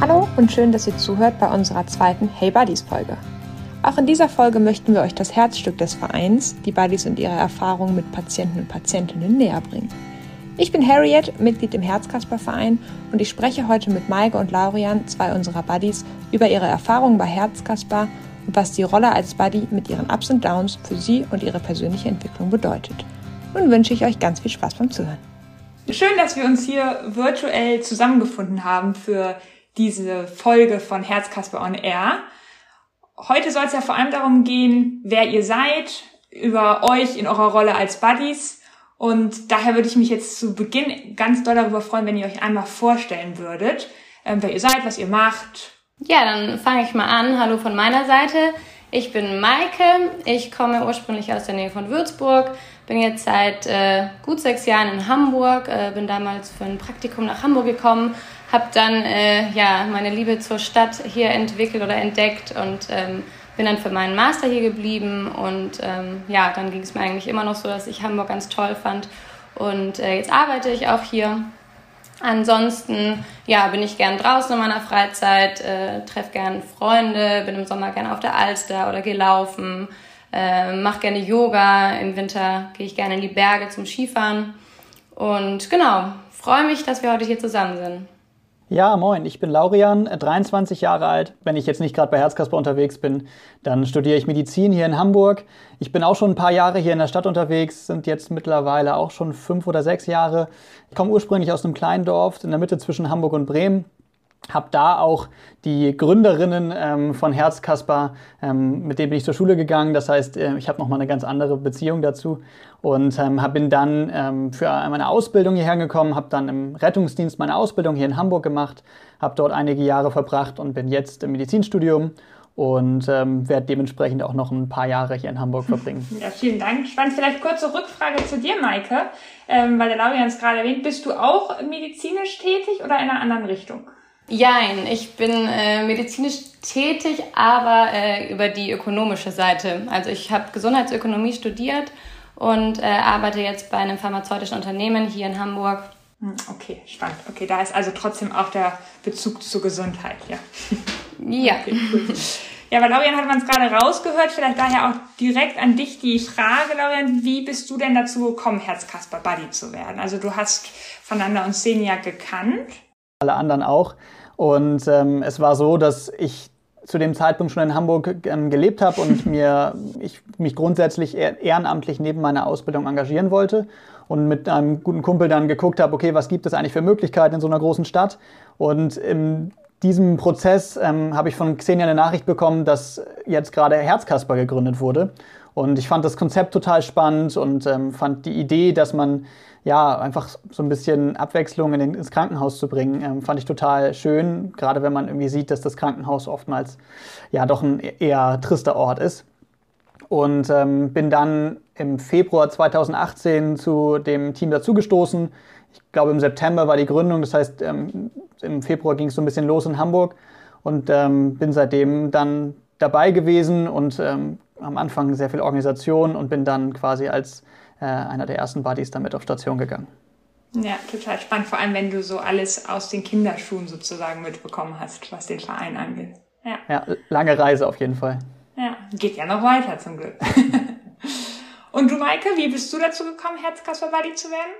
Hallo und schön, dass ihr zuhört bei unserer zweiten Hey Buddies Folge. Auch in dieser Folge möchten wir euch das Herzstück des Vereins, die Buddies und ihre Erfahrungen mit Patienten und Patientinnen näher bringen. Ich bin Harriet, Mitglied im Herzkasper-Verein und ich spreche heute mit Maike und Laurian, zwei unserer Buddies, über ihre Erfahrungen bei Herzkasper und was die Rolle als Buddy mit ihren Ups und Downs für sie und ihre persönliche Entwicklung bedeutet. Nun wünsche ich euch ganz viel Spaß beim Zuhören. Schön, dass wir uns hier virtuell zusammengefunden haben für diese Folge von Herzkasper on Air. Heute soll es ja vor allem darum gehen, wer ihr seid, über euch in eurer Rolle als Buddies und daher würde ich mich jetzt zu Beginn ganz doll darüber freuen, wenn ihr euch einmal vorstellen würdet, ähm, wer ihr seid, was ihr macht. Ja, dann fange ich mal an. Hallo von meiner Seite. Ich bin Maike. Ich komme ursprünglich aus der Nähe von Würzburg. Bin jetzt seit äh, gut sechs Jahren in Hamburg. Äh, bin damals für ein Praktikum nach Hamburg gekommen. Habe dann äh, ja meine Liebe zur Stadt hier entwickelt oder entdeckt und ähm, bin dann für meinen Master hier geblieben und ähm, ja, dann ging es mir eigentlich immer noch so, dass ich Hamburg ganz toll fand und äh, jetzt arbeite ich auch hier. Ansonsten ja, bin ich gern draußen in meiner Freizeit, äh, treffe gern Freunde, bin im Sommer gern auf der Alster oder gehe laufen, äh, mache gerne Yoga, im Winter gehe ich gerne in die Berge zum Skifahren und genau, freue mich, dass wir heute hier zusammen sind. Ja, moin, ich bin Laurian, 23 Jahre alt. Wenn ich jetzt nicht gerade bei Herzkasper unterwegs bin, dann studiere ich Medizin hier in Hamburg. Ich bin auch schon ein paar Jahre hier in der Stadt unterwegs, sind jetzt mittlerweile auch schon fünf oder sechs Jahre. Ich komme ursprünglich aus einem kleinen Dorf in der Mitte zwischen Hamburg und Bremen habe da auch die Gründerinnen ähm, von Herzkasper, ähm, mit denen bin ich zur Schule gegangen. Das heißt, äh, ich habe nochmal eine ganz andere Beziehung dazu und ähm, hab, bin dann ähm, für meine Ausbildung hierher gekommen, habe dann im Rettungsdienst meine Ausbildung hier in Hamburg gemacht, habe dort einige Jahre verbracht und bin jetzt im Medizinstudium und ähm, werde dementsprechend auch noch ein paar Jahre hier in Hamburg verbringen. Ja, vielen Dank. Spannend. Vielleicht kurze Rückfrage zu dir, Maike, ähm, weil der Laurian es gerade erwähnt. Bist du auch medizinisch tätig oder in einer anderen Richtung? Jein, ich bin äh, medizinisch tätig, aber äh, über die ökonomische Seite. Also ich habe Gesundheitsökonomie studiert und äh, arbeite jetzt bei einem pharmazeutischen Unternehmen hier in Hamburg. Hm, okay, spannend. Okay, da ist also trotzdem auch der Bezug zur Gesundheit, ja. Ja. Okay, cool. Ja, bei Laurian hat man es gerade rausgehört, vielleicht daher auch direkt an dich die Frage, Laurian, wie bist du denn dazu gekommen, Herzkasper Buddy zu werden? Also du hast voneinander und Senia gekannt. Alle anderen auch. Und ähm, es war so, dass ich zu dem Zeitpunkt schon in Hamburg ähm, gelebt habe und mir, ich mich grundsätzlich ehrenamtlich neben meiner Ausbildung engagieren wollte und mit einem guten Kumpel dann geguckt habe, okay, was gibt es eigentlich für Möglichkeiten in so einer großen Stadt? Und in diesem Prozess ähm, habe ich von Xenia eine Nachricht bekommen, dass jetzt gerade Herzkasper gegründet wurde. Und ich fand das Konzept total spannend und ähm, fand die Idee, dass man ja, einfach so ein bisschen Abwechslung in den, ins Krankenhaus zu bringen, ähm, fand ich total schön, gerade wenn man irgendwie sieht, dass das Krankenhaus oftmals ja doch ein eher trister Ort ist. Und ähm, bin dann im Februar 2018 zu dem Team dazugestoßen. Ich glaube, im September war die Gründung, das heißt, ähm, im Februar ging es so ein bisschen los in Hamburg und ähm, bin seitdem dann dabei gewesen und ähm, am Anfang sehr viel Organisation und bin dann quasi als äh, einer der ersten Buddies damit auf Station gegangen. Ja, total spannend, vor allem wenn du so alles aus den Kinderschuhen sozusagen mitbekommen hast, was den Verein angeht. Ja, ja lange Reise auf jeden Fall. Ja, geht ja noch weiter zum Glück. Und du, Maike, wie bist du dazu gekommen, Herzkasper-Buddy zu werden?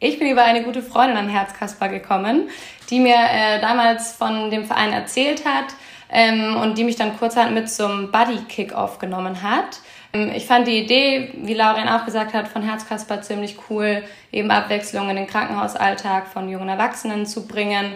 Ich bin über eine gute Freundin an Herzkasper gekommen, die mir äh, damals von dem Verein erzählt hat ähm, und die mich dann kurzerhand mit zum Buddy-Kick-Off genommen hat. Ähm, ich fand die Idee, wie Laurin auch gesagt hat, von Herzkasper ziemlich cool, eben Abwechslung in den Krankenhausalltag von jungen Erwachsenen zu bringen.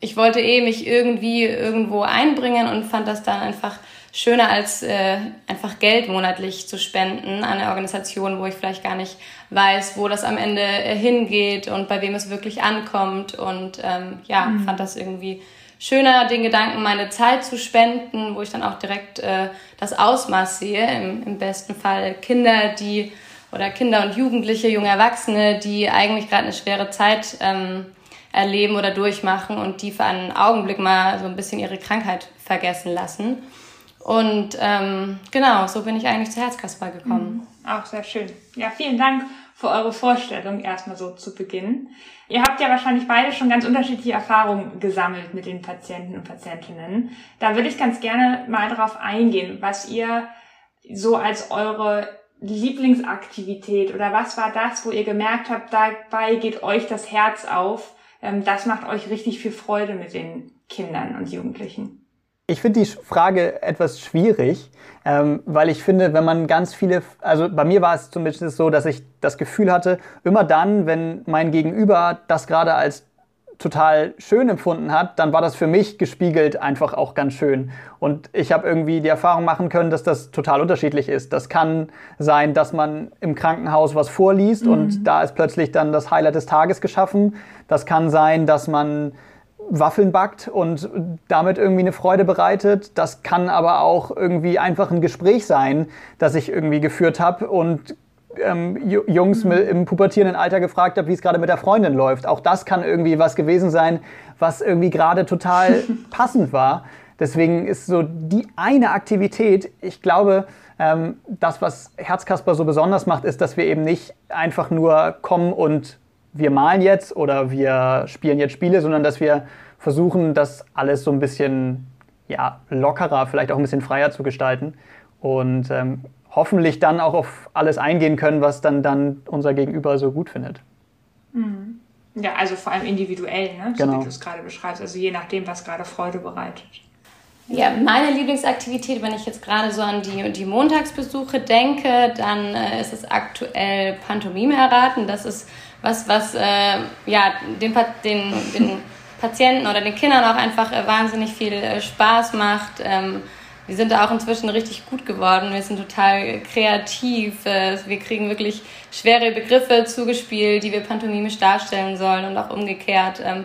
Ich wollte eh mich irgendwie irgendwo einbringen und fand das dann einfach schöner als äh, einfach Geld monatlich zu spenden an eine Organisation, wo ich vielleicht gar nicht weiß, wo das am Ende äh, hingeht und bei wem es wirklich ankommt. Und ähm, ja, mhm. fand das irgendwie schöner, den Gedanken, meine Zeit zu spenden, wo ich dann auch direkt äh, das Ausmaß sehe. Im, Im besten Fall Kinder, die oder Kinder und Jugendliche, junge Erwachsene, die eigentlich gerade eine schwere Zeit ähm, erleben oder durchmachen und die für einen Augenblick mal so ein bisschen ihre Krankheit vergessen lassen. Und ähm, genau, so bin ich eigentlich zu Herzkasper gekommen. Mhm. Auch sehr schön. Ja, vielen Dank für eure Vorstellung erstmal so zu beginnen. Ihr habt ja wahrscheinlich beide schon ganz unterschiedliche Erfahrungen gesammelt mit den Patienten und Patientinnen. Da würde ich ganz gerne mal darauf eingehen, was ihr so als eure Lieblingsaktivität oder was war das, wo ihr gemerkt habt, dabei geht euch das Herz auf, ähm, das macht euch richtig viel Freude mit den Kindern und Jugendlichen? Ich finde die Frage etwas schwierig, ähm, weil ich finde, wenn man ganz viele, also bei mir war es zumindest so, dass ich das Gefühl hatte, immer dann, wenn mein Gegenüber das gerade als total schön empfunden hat, dann war das für mich gespiegelt einfach auch ganz schön. Und ich habe irgendwie die Erfahrung machen können, dass das total unterschiedlich ist. Das kann sein, dass man im Krankenhaus was vorliest mhm. und da ist plötzlich dann das Highlight des Tages geschaffen. Das kann sein, dass man Waffeln backt und damit irgendwie eine Freude bereitet. Das kann aber auch irgendwie einfach ein Gespräch sein, das ich irgendwie geführt habe und ähm, Jungs mit, im pubertierenden Alter gefragt habe, wie es gerade mit der Freundin läuft. Auch das kann irgendwie was gewesen sein, was irgendwie gerade total passend war. Deswegen ist so die eine Aktivität, ich glaube, ähm, das, was Herzkasper so besonders macht, ist, dass wir eben nicht einfach nur kommen und wir malen jetzt oder wir spielen jetzt Spiele, sondern dass wir versuchen, das alles so ein bisschen ja, lockerer, vielleicht auch ein bisschen freier zu gestalten. Und ähm, hoffentlich dann auch auf alles eingehen können, was dann, dann unser Gegenüber so gut findet. Mhm. Ja, also vor allem individuell, ne? so genau. wie du es gerade beschreibst, also je nachdem, was gerade Freude bereitet. Ja, meine Lieblingsaktivität, wenn ich jetzt gerade so an die, die Montagsbesuche denke, dann äh, ist es aktuell Pantomime erraten. Das ist was, was äh, ja, den, den, den Patienten oder den Kindern auch einfach äh, wahnsinnig viel äh, Spaß macht. Ähm, wir sind da auch inzwischen richtig gut geworden. Wir sind total kreativ. Äh, wir kriegen wirklich schwere Begriffe zugespielt, die wir pantomimisch darstellen sollen und auch umgekehrt. Ähm,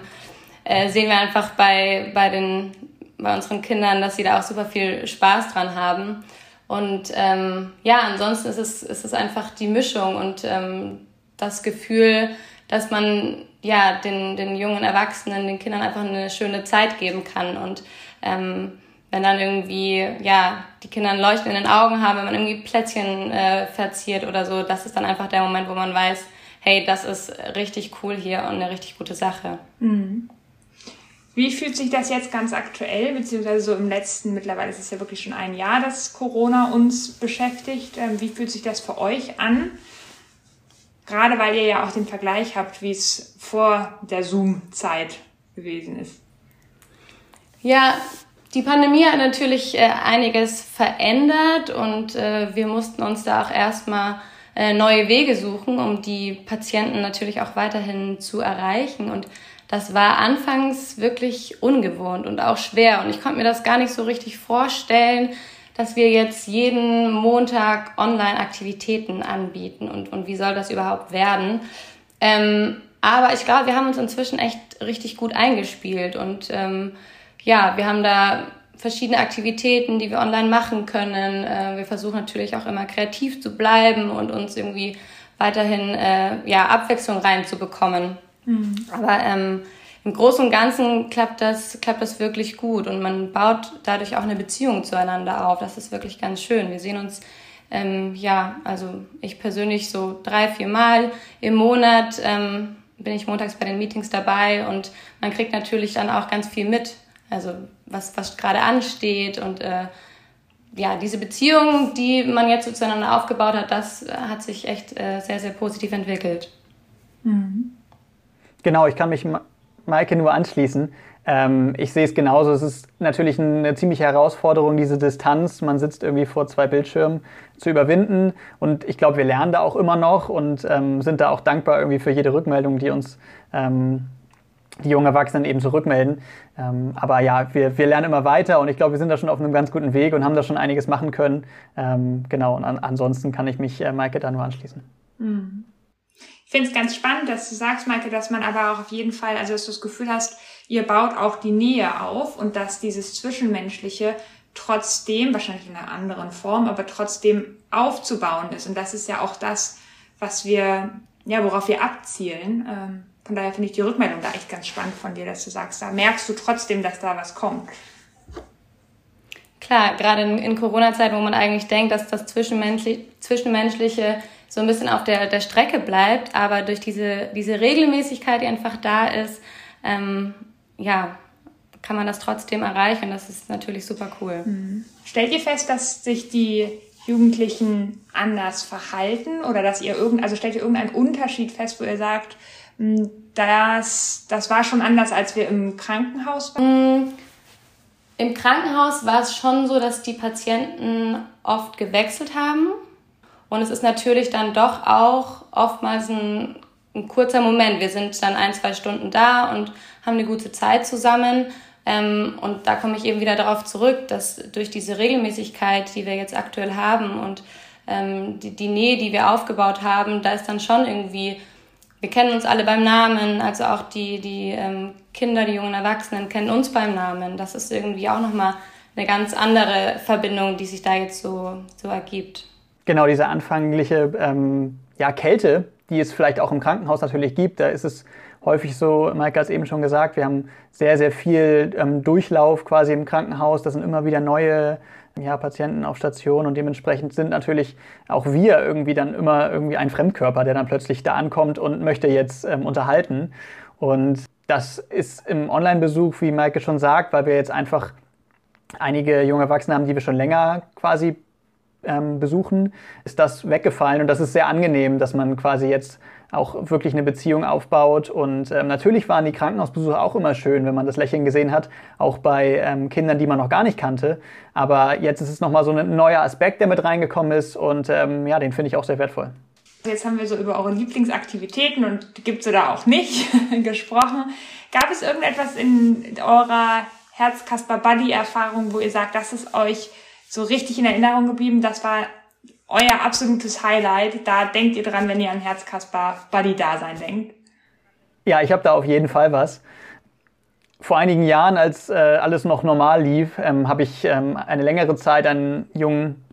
äh, sehen wir einfach bei, bei, den, bei unseren Kindern, dass sie da auch super viel Spaß dran haben. Und ähm, ja, ansonsten ist es, ist es einfach die Mischung und ähm, das Gefühl, dass man ja den, den jungen Erwachsenen, den Kindern einfach eine schöne Zeit geben kann und ähm, wenn dann irgendwie, ja, die Kinder ein Leuchten in den Augen haben, wenn man irgendwie Plätzchen äh, verziert oder so, das ist dann einfach der Moment, wo man weiß, hey, das ist richtig cool hier und eine richtig gute Sache. Mhm. Wie fühlt sich das jetzt ganz aktuell, beziehungsweise so im letzten, mittlerweile ist es ja wirklich schon ein Jahr, dass Corona uns beschäftigt. Ähm, wie fühlt sich das für euch an? Gerade weil ihr ja auch den Vergleich habt, wie es vor der Zoom-Zeit gewesen ist. Ja, die Pandemie hat natürlich äh, einiges verändert und äh, wir mussten uns da auch erstmal äh, neue Wege suchen, um die Patienten natürlich auch weiterhin zu erreichen. Und das war anfangs wirklich ungewohnt und auch schwer. Und ich konnte mir das gar nicht so richtig vorstellen, dass wir jetzt jeden Montag Online-Aktivitäten anbieten und, und wie soll das überhaupt werden. Ähm, aber ich glaube, wir haben uns inzwischen echt richtig gut eingespielt und ähm, ja, wir haben da verschiedene Aktivitäten, die wir online machen können. Äh, wir versuchen natürlich auch immer kreativ zu bleiben und uns irgendwie weiterhin äh, ja, Abwechslung reinzubekommen. Mhm. Aber ähm, im Großen und Ganzen klappt das, klappt das wirklich gut und man baut dadurch auch eine Beziehung zueinander auf. Das ist wirklich ganz schön. Wir sehen uns, ähm, ja, also ich persönlich so drei, vier Mal im Monat ähm, bin ich montags bei den Meetings dabei und man kriegt natürlich dann auch ganz viel mit also was, was gerade ansteht und äh, ja, diese Beziehung, die man jetzt zueinander aufgebaut hat, das hat sich echt äh, sehr, sehr positiv entwickelt. Mhm. Genau, ich kann mich Maike nur anschließen. Ähm, ich sehe es genauso. Es ist natürlich eine ziemliche Herausforderung, diese Distanz. Man sitzt irgendwie vor zwei Bildschirmen zu überwinden. Und ich glaube, wir lernen da auch immer noch und ähm, sind da auch dankbar irgendwie für jede Rückmeldung, die uns ähm, die jungen Erwachsenen eben zurückmelden. Ähm, aber ja, wir, wir lernen immer weiter und ich glaube, wir sind da schon auf einem ganz guten Weg und haben da schon einiges machen können. Ähm, genau, und an, ansonsten kann ich mich äh, Maike da nur anschließen. Mhm. Ich finde es ganz spannend, dass du sagst, Maike, dass man aber auch auf jeden Fall, also dass du das Gefühl hast, ihr baut auch die Nähe auf und dass dieses Zwischenmenschliche trotzdem, wahrscheinlich in einer anderen Form, aber trotzdem aufzubauen ist. Und das ist ja auch das, was wir, ja, worauf wir abzielen. Ähm, von daher finde ich die Rückmeldung da echt ganz spannend von dir, dass du sagst, da merkst du trotzdem, dass da was kommt. Klar, gerade in, in Corona-Zeiten, wo man eigentlich denkt, dass das Zwischenmenschliche, Zwischenmenschliche so ein bisschen auf der, der Strecke bleibt, aber durch diese, diese Regelmäßigkeit, die einfach da ist, ähm, ja, kann man das trotzdem erreichen. Das ist natürlich super cool. Mhm. Stellt ihr fest, dass sich die Jugendlichen anders verhalten oder dass ihr irgend, also stellt ihr irgendeinen Unterschied fest, wo ihr sagt, hm, das, das war schon anders, als wir im Krankenhaus waren? Mhm. Im Krankenhaus war es schon so, dass die Patienten oft gewechselt haben. Und es ist natürlich dann doch auch oftmals ein, ein kurzer Moment. Wir sind dann ein, zwei Stunden da und haben eine gute Zeit zusammen. Ähm, und da komme ich eben wieder darauf zurück, dass durch diese Regelmäßigkeit, die wir jetzt aktuell haben und ähm, die, die Nähe, die wir aufgebaut haben, da ist dann schon irgendwie, wir kennen uns alle beim Namen, also auch die, die ähm, Kinder, die jungen Erwachsenen kennen uns beim Namen. Das ist irgendwie auch nochmal eine ganz andere Verbindung, die sich da jetzt so, so ergibt. Genau, diese anfängliche ähm, ja, Kälte, die es vielleicht auch im Krankenhaus natürlich gibt, da ist es häufig so, Maike hat es eben schon gesagt, wir haben sehr, sehr viel ähm, Durchlauf quasi im Krankenhaus. Da sind immer wieder neue ja, Patienten auf Station und dementsprechend sind natürlich auch wir irgendwie dann immer irgendwie ein Fremdkörper, der dann plötzlich da ankommt und möchte jetzt ähm, unterhalten. Und das ist im Online-Besuch, wie Maike schon sagt, weil wir jetzt einfach einige junge Erwachsene haben, die wir schon länger quasi ähm, besuchen, ist das weggefallen und das ist sehr angenehm, dass man quasi jetzt auch wirklich eine Beziehung aufbaut. Und ähm, natürlich waren die Krankenhausbesuche auch immer schön, wenn man das Lächeln gesehen hat, auch bei ähm, Kindern, die man noch gar nicht kannte. Aber jetzt ist es nochmal so ein neuer Aspekt, der mit reingekommen ist und ähm, ja, den finde ich auch sehr wertvoll. Jetzt haben wir so über eure Lieblingsaktivitäten und gibt es da auch nicht gesprochen. Gab es irgendetwas in eurer Herz-Kasper-Buddy-Erfahrung, wo ihr sagt, das ist euch so richtig in Erinnerung geblieben? Das war euer absolutes Highlight. Da denkt ihr dran, wenn ihr an Herzkasper Buddy Dasein denkt. Ja, ich habe da auf jeden Fall was. Vor einigen Jahren, als äh, alles noch normal lief, ähm, habe ich ähm, eine längere Zeit einen jungen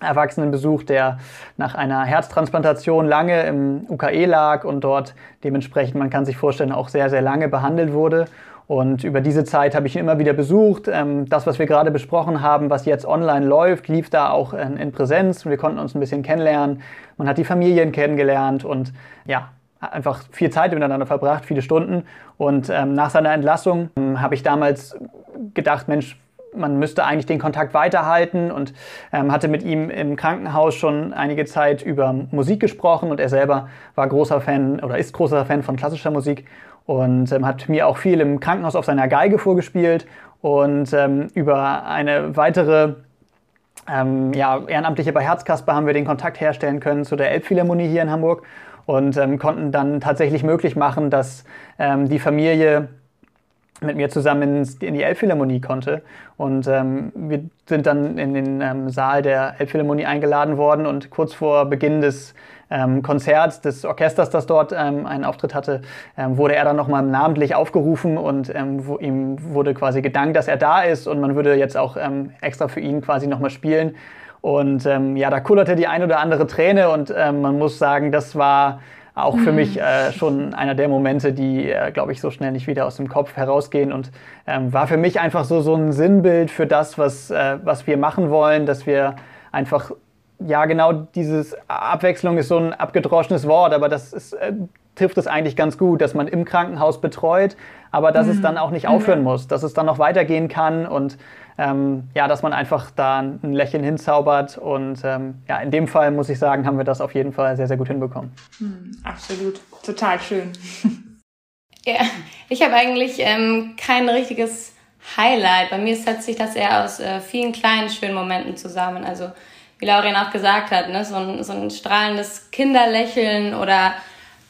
Erwachsenen besucht, der nach einer Herztransplantation lange im UKE lag und dort dementsprechend, man kann sich vorstellen, auch sehr, sehr lange behandelt wurde. Und über diese Zeit habe ich ihn immer wieder besucht. Ähm, das, was wir gerade besprochen haben, was jetzt online läuft, lief da auch in Präsenz. Wir konnten uns ein bisschen kennenlernen. Man hat die Familien kennengelernt und ja, einfach viel Zeit miteinander verbracht, viele Stunden. Und ähm, nach seiner Entlassung ähm, habe ich damals gedacht, Mensch, man müsste eigentlich den Kontakt weiterhalten und ähm, hatte mit ihm im Krankenhaus schon einige Zeit über Musik gesprochen und er selber war großer Fan oder ist großer Fan von klassischer Musik und ähm, hat mir auch viel im Krankenhaus auf seiner Geige vorgespielt und ähm, über eine weitere ähm, ja, Ehrenamtliche bei Herzkasper haben wir den Kontakt herstellen können zu der Elbphilharmonie hier in Hamburg und ähm, konnten dann tatsächlich möglich machen, dass ähm, die Familie mit mir zusammen in die Elbphilharmonie konnte. Und ähm, wir sind dann in den ähm, Saal der Elbphilharmonie eingeladen worden und kurz vor Beginn des ähm, Konzerts des Orchesters, das dort ähm, einen Auftritt hatte, ähm, wurde er dann nochmal namentlich aufgerufen und ähm, wo, ihm wurde quasi gedankt, dass er da ist und man würde jetzt auch ähm, extra für ihn quasi nochmal spielen. Und ähm, ja, da kullerte die ein oder andere Träne und ähm, man muss sagen, das war auch für mhm. mich äh, schon einer der Momente, die, äh, glaube ich, so schnell nicht wieder aus dem Kopf herausgehen und ähm, war für mich einfach so, so ein Sinnbild für das, was, äh, was wir machen wollen, dass wir einfach ja, genau dieses Abwechslung ist so ein abgedroschenes Wort, aber das ist, äh, trifft es eigentlich ganz gut, dass man im Krankenhaus betreut, aber dass mhm. es dann auch nicht aufhören mhm. muss, dass es dann noch weitergehen kann und ähm, ja, dass man einfach da ein Lächeln hinzaubert und ähm, ja, in dem Fall muss ich sagen, haben wir das auf jeden Fall sehr, sehr gut hinbekommen. Mhm, absolut, total schön. Ja, ich habe eigentlich ähm, kein richtiges Highlight. Bei mir setzt sich das eher aus äh, vielen kleinen schönen Momenten zusammen. Also wie Laurin auch gesagt hat, ne, so ein, so ein strahlendes Kinderlächeln oder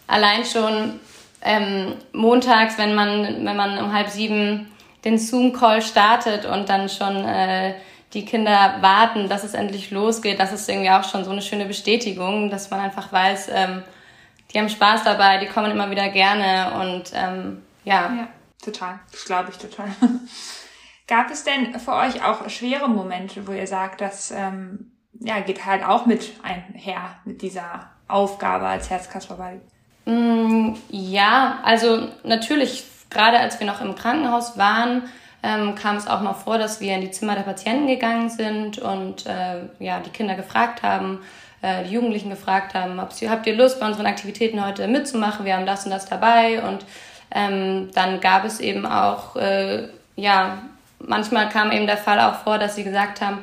allein schon ähm, montags, wenn man, wenn man um halb sieben den Zoom-Call startet und dann schon äh, die Kinder warten, dass es endlich losgeht, das ist irgendwie auch schon so eine schöne Bestätigung, dass man einfach weiß, ähm, die haben Spaß dabei, die kommen immer wieder gerne und ähm, ja. Ja, total. Das glaube ich total. Gab es denn für euch auch schwere Momente, wo ihr sagt, dass ähm, ja, geht halt auch mit einher mit dieser Aufgabe als Herzkasperball. Mm, ja, also natürlich, gerade als wir noch im Krankenhaus waren, ähm, kam es auch mal vor, dass wir in die Zimmer der Patienten gegangen sind und äh, ja, die Kinder gefragt haben, äh, die Jugendlichen gefragt haben, habt ihr Lust bei unseren Aktivitäten heute mitzumachen? Wir haben das und das dabei und ähm, dann gab es eben auch, äh, ja, manchmal kam eben der Fall auch vor, dass sie gesagt haben,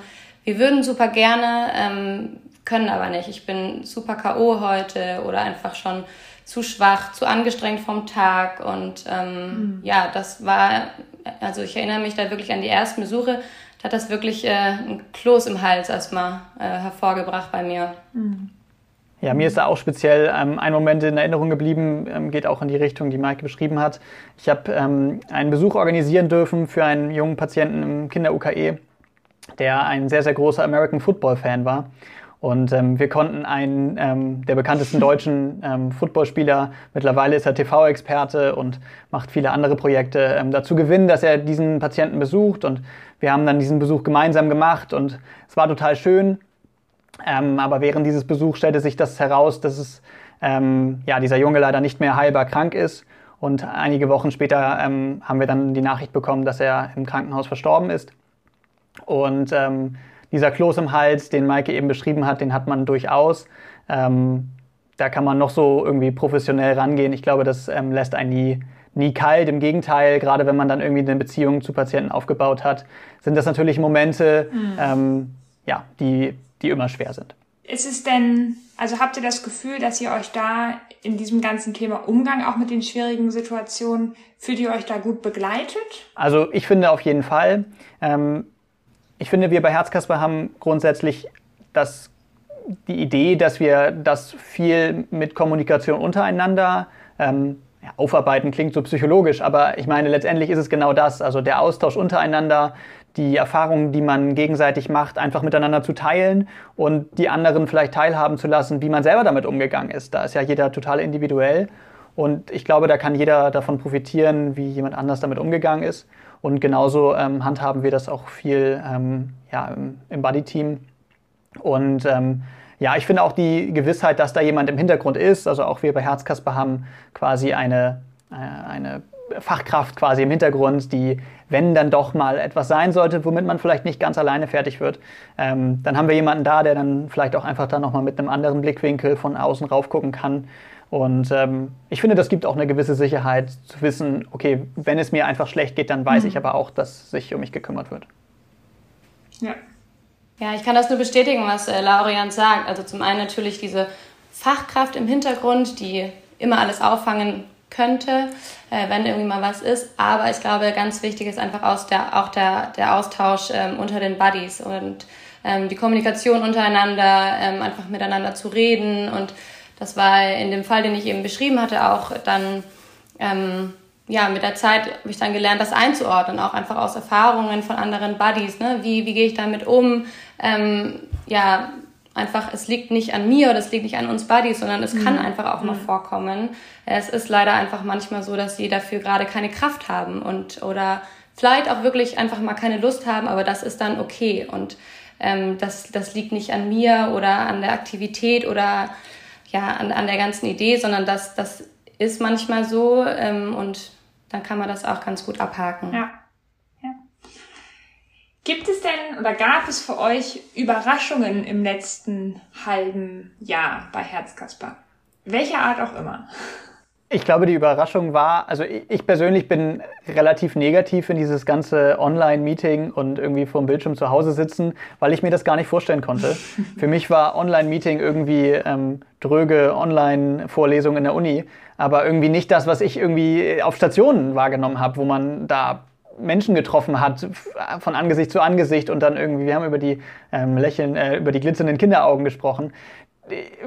wir würden super gerne, ähm, können aber nicht. Ich bin super K.O. heute oder einfach schon zu schwach, zu angestrengt vom Tag. Und ähm, mhm. ja, das war, also ich erinnere mich da wirklich an die ersten Besuche, da hat das wirklich äh, ein Kloß im Hals erstmal äh, hervorgebracht bei mir. Mhm. Ja, mir ist da auch speziell ähm, ein Moment in Erinnerung geblieben, ähm, geht auch in die Richtung, die Maike beschrieben hat. Ich habe ähm, einen Besuch organisieren dürfen für einen jungen Patienten im Kinder-UKE, der ein sehr, sehr großer American Football-Fan war. Und ähm, wir konnten einen ähm, der bekanntesten deutschen ähm, Footballspieler, mittlerweile ist er TV-Experte und macht viele andere Projekte, ähm, dazu gewinnen, dass er diesen Patienten besucht. Und wir haben dann diesen Besuch gemeinsam gemacht und es war total schön. Ähm, aber während dieses Besuchs stellte sich das heraus, dass es, ähm, ja, dieser Junge leider nicht mehr heilbar krank ist. Und einige Wochen später ähm, haben wir dann die Nachricht bekommen, dass er im Krankenhaus verstorben ist. Und ähm, dieser Kloß im Hals, den Maike eben beschrieben hat, den hat man durchaus. Ähm, da kann man noch so irgendwie professionell rangehen. Ich glaube, das ähm, lässt einen nie, nie kalt. Im Gegenteil, gerade wenn man dann irgendwie eine Beziehung zu Patienten aufgebaut hat, sind das natürlich Momente, mhm. ähm, ja, die, die immer schwer sind. Ist es denn, also habt ihr das Gefühl, dass ihr euch da in diesem ganzen Thema Umgang auch mit den schwierigen Situationen, fühlt ihr euch da gut begleitet? Also ich finde auf jeden Fall. Ähm, ich finde, wir bei Herzkasper haben grundsätzlich das, die Idee, dass wir das viel mit Kommunikation untereinander ähm, ja, aufarbeiten, klingt so psychologisch, aber ich meine, letztendlich ist es genau das, also der Austausch untereinander, die Erfahrungen, die man gegenseitig macht, einfach miteinander zu teilen und die anderen vielleicht teilhaben zu lassen, wie man selber damit umgegangen ist. Da ist ja jeder total individuell und ich glaube, da kann jeder davon profitieren, wie jemand anders damit umgegangen ist. Und genauso ähm, handhaben wir das auch viel ähm, ja, im, im Buddy-Team. Und ähm, ja, ich finde auch die Gewissheit, dass da jemand im Hintergrund ist, also auch wir bei Herzkasper haben quasi eine, äh, eine Fachkraft quasi im Hintergrund, die, wenn dann doch mal etwas sein sollte, womit man vielleicht nicht ganz alleine fertig wird, ähm, dann haben wir jemanden da, der dann vielleicht auch einfach dann nochmal mit einem anderen Blickwinkel von außen rauf gucken kann und ähm, ich finde, das gibt auch eine gewisse Sicherheit zu wissen, okay, wenn es mir einfach schlecht geht, dann weiß mhm. ich aber auch, dass sich um mich gekümmert wird. Ja. Ja, ich kann das nur bestätigen, was äh, Laurian sagt. Also zum einen natürlich diese Fachkraft im Hintergrund, die immer alles auffangen könnte, äh, wenn irgendwie mal was ist. Aber ich glaube, ganz wichtig ist einfach aus der, auch der, der Austausch ähm, unter den Buddies und ähm, die Kommunikation untereinander, ähm, einfach miteinander zu reden und das war in dem Fall, den ich eben beschrieben hatte, auch dann, ähm, ja, mit der Zeit habe ich dann gelernt, das einzuordnen, auch einfach aus Erfahrungen von anderen Buddies. Ne? Wie, wie gehe ich damit um? Ähm, ja, einfach, es liegt nicht an mir oder es liegt nicht an uns Buddies, sondern es mhm. kann einfach auch mal mhm. vorkommen. Es ist leider einfach manchmal so, dass sie dafür gerade keine Kraft haben und oder vielleicht auch wirklich einfach mal keine Lust haben, aber das ist dann okay und ähm, das, das liegt nicht an mir oder an der Aktivität oder ja, an, an der ganzen Idee, sondern das, das ist manchmal so ähm, und dann kann man das auch ganz gut abhaken. Ja. ja. Gibt es denn oder gab es für euch Überraschungen im letzten halben Jahr bei Herzkasper? Welcher Art auch immer? Ich glaube, die Überraschung war, also ich persönlich bin relativ negativ in dieses ganze Online-Meeting und irgendwie vor dem Bildschirm zu Hause sitzen, weil ich mir das gar nicht vorstellen konnte. Für mich war Online-Meeting irgendwie ähm, dröge Online-Vorlesung in der Uni, aber irgendwie nicht das, was ich irgendwie auf Stationen wahrgenommen habe, wo man da Menschen getroffen hat, von Angesicht zu Angesicht und dann irgendwie, wir haben über die ähm, Lächeln, äh, über die glitzernden Kinderaugen gesprochen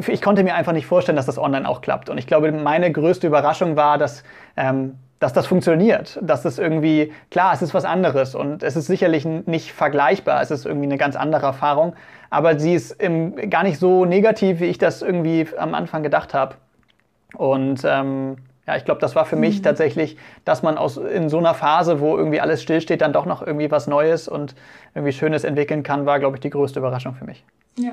ich konnte mir einfach nicht vorstellen, dass das online auch klappt. Und ich glaube, meine größte Überraschung war, dass, ähm, dass das funktioniert. Dass das irgendwie, klar, es ist was anderes und es ist sicherlich nicht vergleichbar. Es ist irgendwie eine ganz andere Erfahrung. Aber sie ist im, gar nicht so negativ, wie ich das irgendwie am Anfang gedacht habe. Und ähm, ja, ich glaube, das war für mhm. mich tatsächlich, dass man aus, in so einer Phase, wo irgendwie alles stillsteht, dann doch noch irgendwie was Neues und irgendwie Schönes entwickeln kann, war, glaube ich, die größte Überraschung für mich. Ja.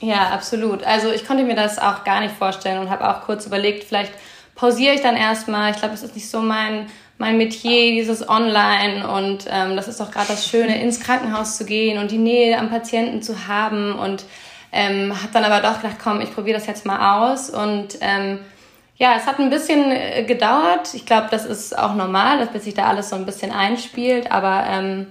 Ja, absolut. Also ich konnte mir das auch gar nicht vorstellen und habe auch kurz überlegt, vielleicht pausiere ich dann erstmal. Ich glaube, es ist nicht so mein, mein Metier, dieses Online. Und ähm, das ist doch gerade das Schöne, ins Krankenhaus zu gehen und die Nähe am Patienten zu haben. Und Ähm, habe dann aber doch gedacht, komm, ich probiere das jetzt mal aus und ähm, ja, es hat ein bisschen äh, gedauert. Ich glaube, das ist auch normal, dass bis sich da alles so ein bisschen einspielt. Aber ähm,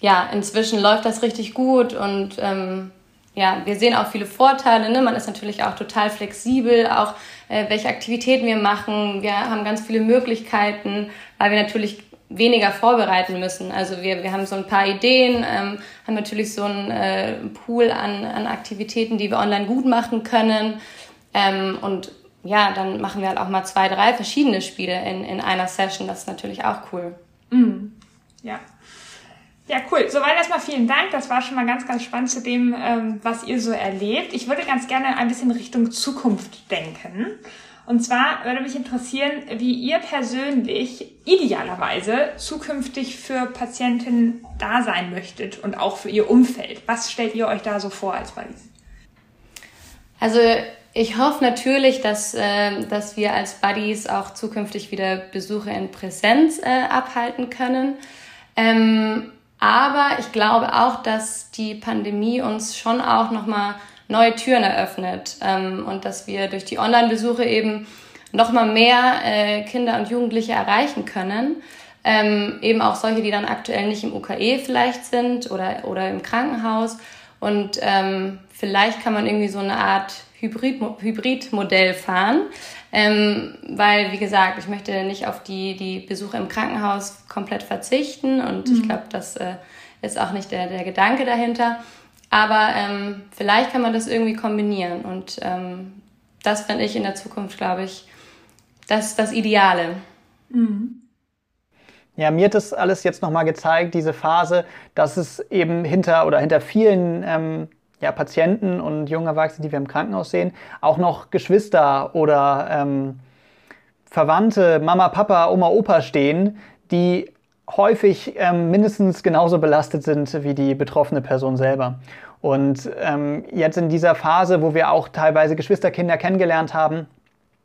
ja, inzwischen läuft das richtig gut und ähm, ja, wir sehen auch viele Vorteile. Ne? Man ist natürlich auch total flexibel, auch äh, welche Aktivitäten wir machen. Wir haben ganz viele Möglichkeiten, weil wir natürlich weniger vorbereiten müssen. Also wir, wir haben so ein paar Ideen, ähm, haben natürlich so einen äh, Pool an, an Aktivitäten, die wir online gut machen können. Ähm, und ja, dann machen wir halt auch mal zwei, drei verschiedene Spiele in, in einer Session. Das ist natürlich auch cool. Mm. Ja. Ja, cool. Soweit erstmal vielen Dank. Das war schon mal ganz, ganz spannend zu dem, ähm, was ihr so erlebt. Ich würde ganz gerne ein bisschen Richtung Zukunft denken. Und zwar würde mich interessieren, wie ihr persönlich idealerweise zukünftig für Patientinnen da sein möchtet und auch für ihr Umfeld. Was stellt ihr euch da so vor als Buddies? Also ich hoffe natürlich, dass, äh, dass wir als Buddies auch zukünftig wieder Besuche in Präsenz äh, abhalten können. Ähm, aber ich glaube auch, dass die Pandemie uns schon auch nochmal neue Türen eröffnet ähm, und dass wir durch die Online-Besuche eben nochmal mehr äh, Kinder und Jugendliche erreichen können. Ähm, eben auch solche, die dann aktuell nicht im UKE vielleicht sind oder, oder im Krankenhaus. Und ähm, vielleicht kann man irgendwie so eine Art Hybrid, Hybridmodell fahren. Ähm, weil, wie gesagt, ich möchte nicht auf die, die Besuche im Krankenhaus komplett verzichten und mhm. ich glaube, das äh, ist auch nicht der, der Gedanke dahinter. Aber ähm, vielleicht kann man das irgendwie kombinieren und ähm, das finde ich in der Zukunft, glaube ich, das das Ideale. Mhm. Ja, mir hat das alles jetzt nochmal gezeigt, diese Phase, dass es eben hinter oder hinter vielen ähm, ja, Patienten und jungen Erwachsenen, die wir im Krankenhaus sehen, auch noch Geschwister oder ähm, Verwandte, Mama, Papa, Oma, Opa stehen, die häufig ähm, mindestens genauso belastet sind wie die betroffene Person selber. Und ähm, jetzt in dieser Phase, wo wir auch teilweise Geschwisterkinder kennengelernt haben,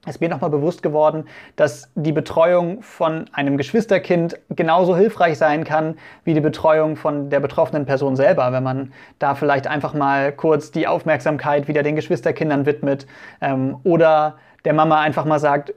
ist mir nochmal bewusst geworden, dass die Betreuung von einem Geschwisterkind genauso hilfreich sein kann wie die Betreuung von der betroffenen Person selber, wenn man da vielleicht einfach mal kurz die Aufmerksamkeit wieder den Geschwisterkindern widmet ähm, oder der Mama einfach mal sagt,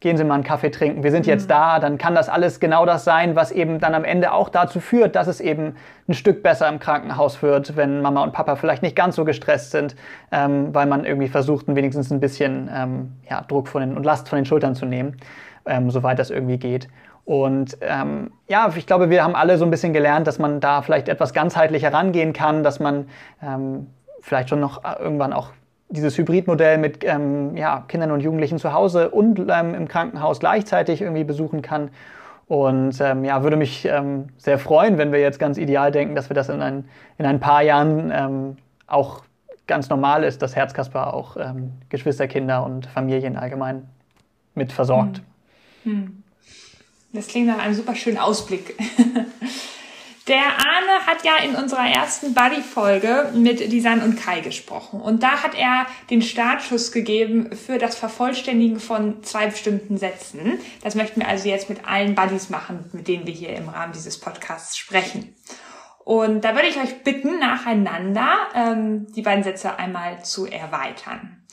gehen Sie mal einen Kaffee trinken, wir sind mhm. jetzt da, dann kann das alles genau das sein, was eben dann am Ende auch dazu führt, dass es eben ein Stück besser im Krankenhaus wird, wenn Mama und Papa vielleicht nicht ganz so gestresst sind, ähm, weil man irgendwie versucht, wenigstens ein bisschen ähm, ja, Druck von den, und Last von den Schultern zu nehmen, ähm, soweit das irgendwie geht. Und ähm, ja, ich glaube, wir haben alle so ein bisschen gelernt, dass man da vielleicht etwas ganzheitlicher rangehen kann, dass man ähm, vielleicht schon noch äh, irgendwann auch dieses Hybridmodell mit ähm, ja, Kindern und Jugendlichen zu Hause und ähm, im Krankenhaus gleichzeitig irgendwie besuchen kann. Und ähm, ja, würde mich ähm, sehr freuen, wenn wir jetzt ganz ideal denken, dass wir das in ein, in ein paar Jahren ähm, auch ganz normal ist, dass Herzkasper auch ähm, Geschwisterkinder und Familien allgemein mit versorgt. Hm. Das klingt nach einem super schönen Ausblick. Der Arne hat ja in unserer ersten Buddy-Folge mit Lisanne und Kai gesprochen. Und da hat er den Startschuss gegeben für das Vervollständigen von zwei bestimmten Sätzen. Das möchten wir also jetzt mit allen Buddies machen, mit denen wir hier im Rahmen dieses Podcasts sprechen. Und da würde ich euch bitten, nacheinander ähm, die beiden Sätze einmal zu erweitern.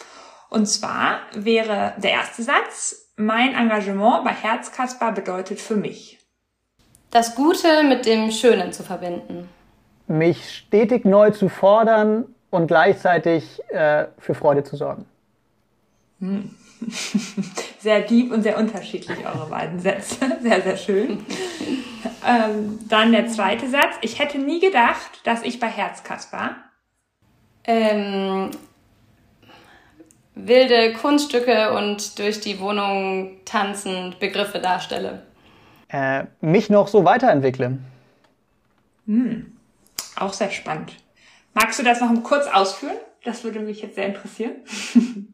Und zwar wäre der erste Satz, mein Engagement bei Herzkasper bedeutet für mich das Gute mit dem Schönen zu verbinden. Mich stetig neu zu fordern und gleichzeitig äh, für Freude zu sorgen. Hm. Sehr deep und sehr unterschiedlich eure beiden Sätze. Sehr, sehr schön. ähm, dann der zweite Satz. Ich hätte nie gedacht, dass ich bei Herzkasper ähm, wilde Kunststücke und durch die Wohnung tanzend Begriffe darstelle äh, mich noch so weiterentwickle. Hm. Auch sehr spannend. Magst du das noch kurz ausführen? Das würde mich jetzt sehr interessieren.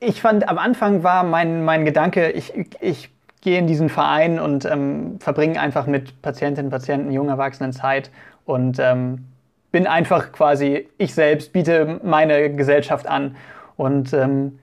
ich fand, am Anfang war mein, mein Gedanke, ich, ich gehe in diesen Verein und ähm, verbringe einfach mit Patientinnen, Patienten, jungen Erwachsenen Zeit und ähm, bin einfach quasi ich selbst, biete meine Gesellschaft an. Und ähm,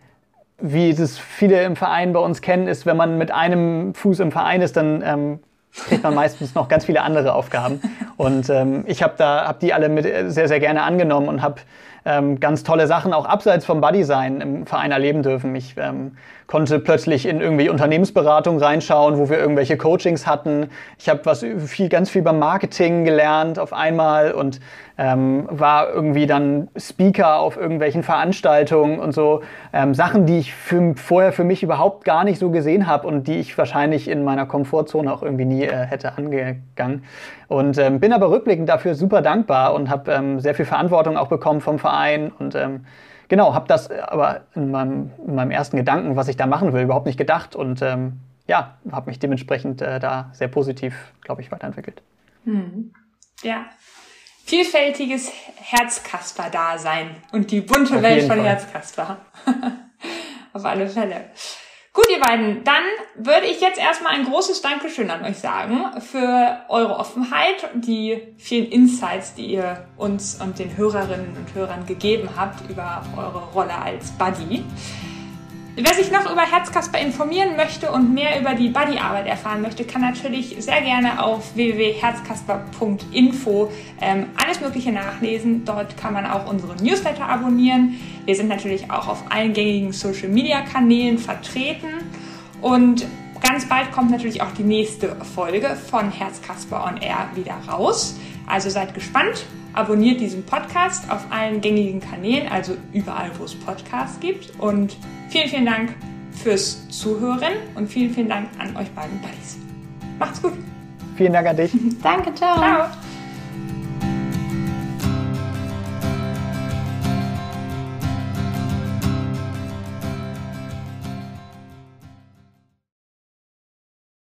wie es viele im Verein bei uns kennen, ist, wenn man mit einem Fuß im Verein ist, dann ähm, kriegt man meistens noch ganz viele andere Aufgaben. Und ähm, ich habe da hab die alle mit äh, sehr, sehr gerne angenommen und habe ähm, ganz tolle Sachen auch abseits vom Buddy-Sein im Verein erleben dürfen. Ich ähm, konnte plötzlich in irgendwie Unternehmensberatung reinschauen, wo wir irgendwelche Coachings hatten. Ich habe was viel, ganz viel beim Marketing gelernt auf einmal und ähm, war irgendwie dann Speaker auf irgendwelchen Veranstaltungen und so ähm, Sachen, die ich für, vorher für mich überhaupt gar nicht so gesehen habe und die ich wahrscheinlich in meiner Komfortzone auch irgendwie nie äh, hätte angegangen. Und ähm, bin aber rückblickend dafür super dankbar und habe ähm, sehr viel Verantwortung auch bekommen vom Verein und ähm, genau, habe das aber in meinem, in meinem, ersten Gedanken, was ich da machen will, überhaupt nicht gedacht und ähm, ja, habe mich dementsprechend äh, da sehr positiv, glaube ich, weiterentwickelt. Hm. Ja, vielfältiges Herzkasper-Dasein und die bunte Auf Welt von Fall. Herzkasper. Auf alle Fälle. Gut, ihr beiden, dann würde ich jetzt erstmal ein großes Dankeschön an euch sagen für eure Offenheit, die vielen Insights, die ihr uns und den Hörerinnen und Hörern gegeben habt über eure Rolle als Buddy. Wer sich noch über Herzkasper informieren möchte und mehr über die Buddy-Arbeit erfahren möchte, kann natürlich sehr gerne auf www.herzkasper.info ähm, alles Mögliche nachlesen. Dort kann man auch unsere Newsletter abonnieren. Wir sind natürlich auch auf allen gängigen Social-Media-Kanälen vertreten. Und ganz bald kommt natürlich auch die nächste Folge von Herzkasper on Air wieder raus. Also seid gespannt abonniert diesen Podcast auf allen gängigen Kanälen, also überall, wo es Podcasts gibt. Und vielen, vielen Dank fürs Zuhören und vielen, vielen Dank an euch beiden Buddies. Macht's gut. Vielen Dank an dich. Danke, ciao. Ciao.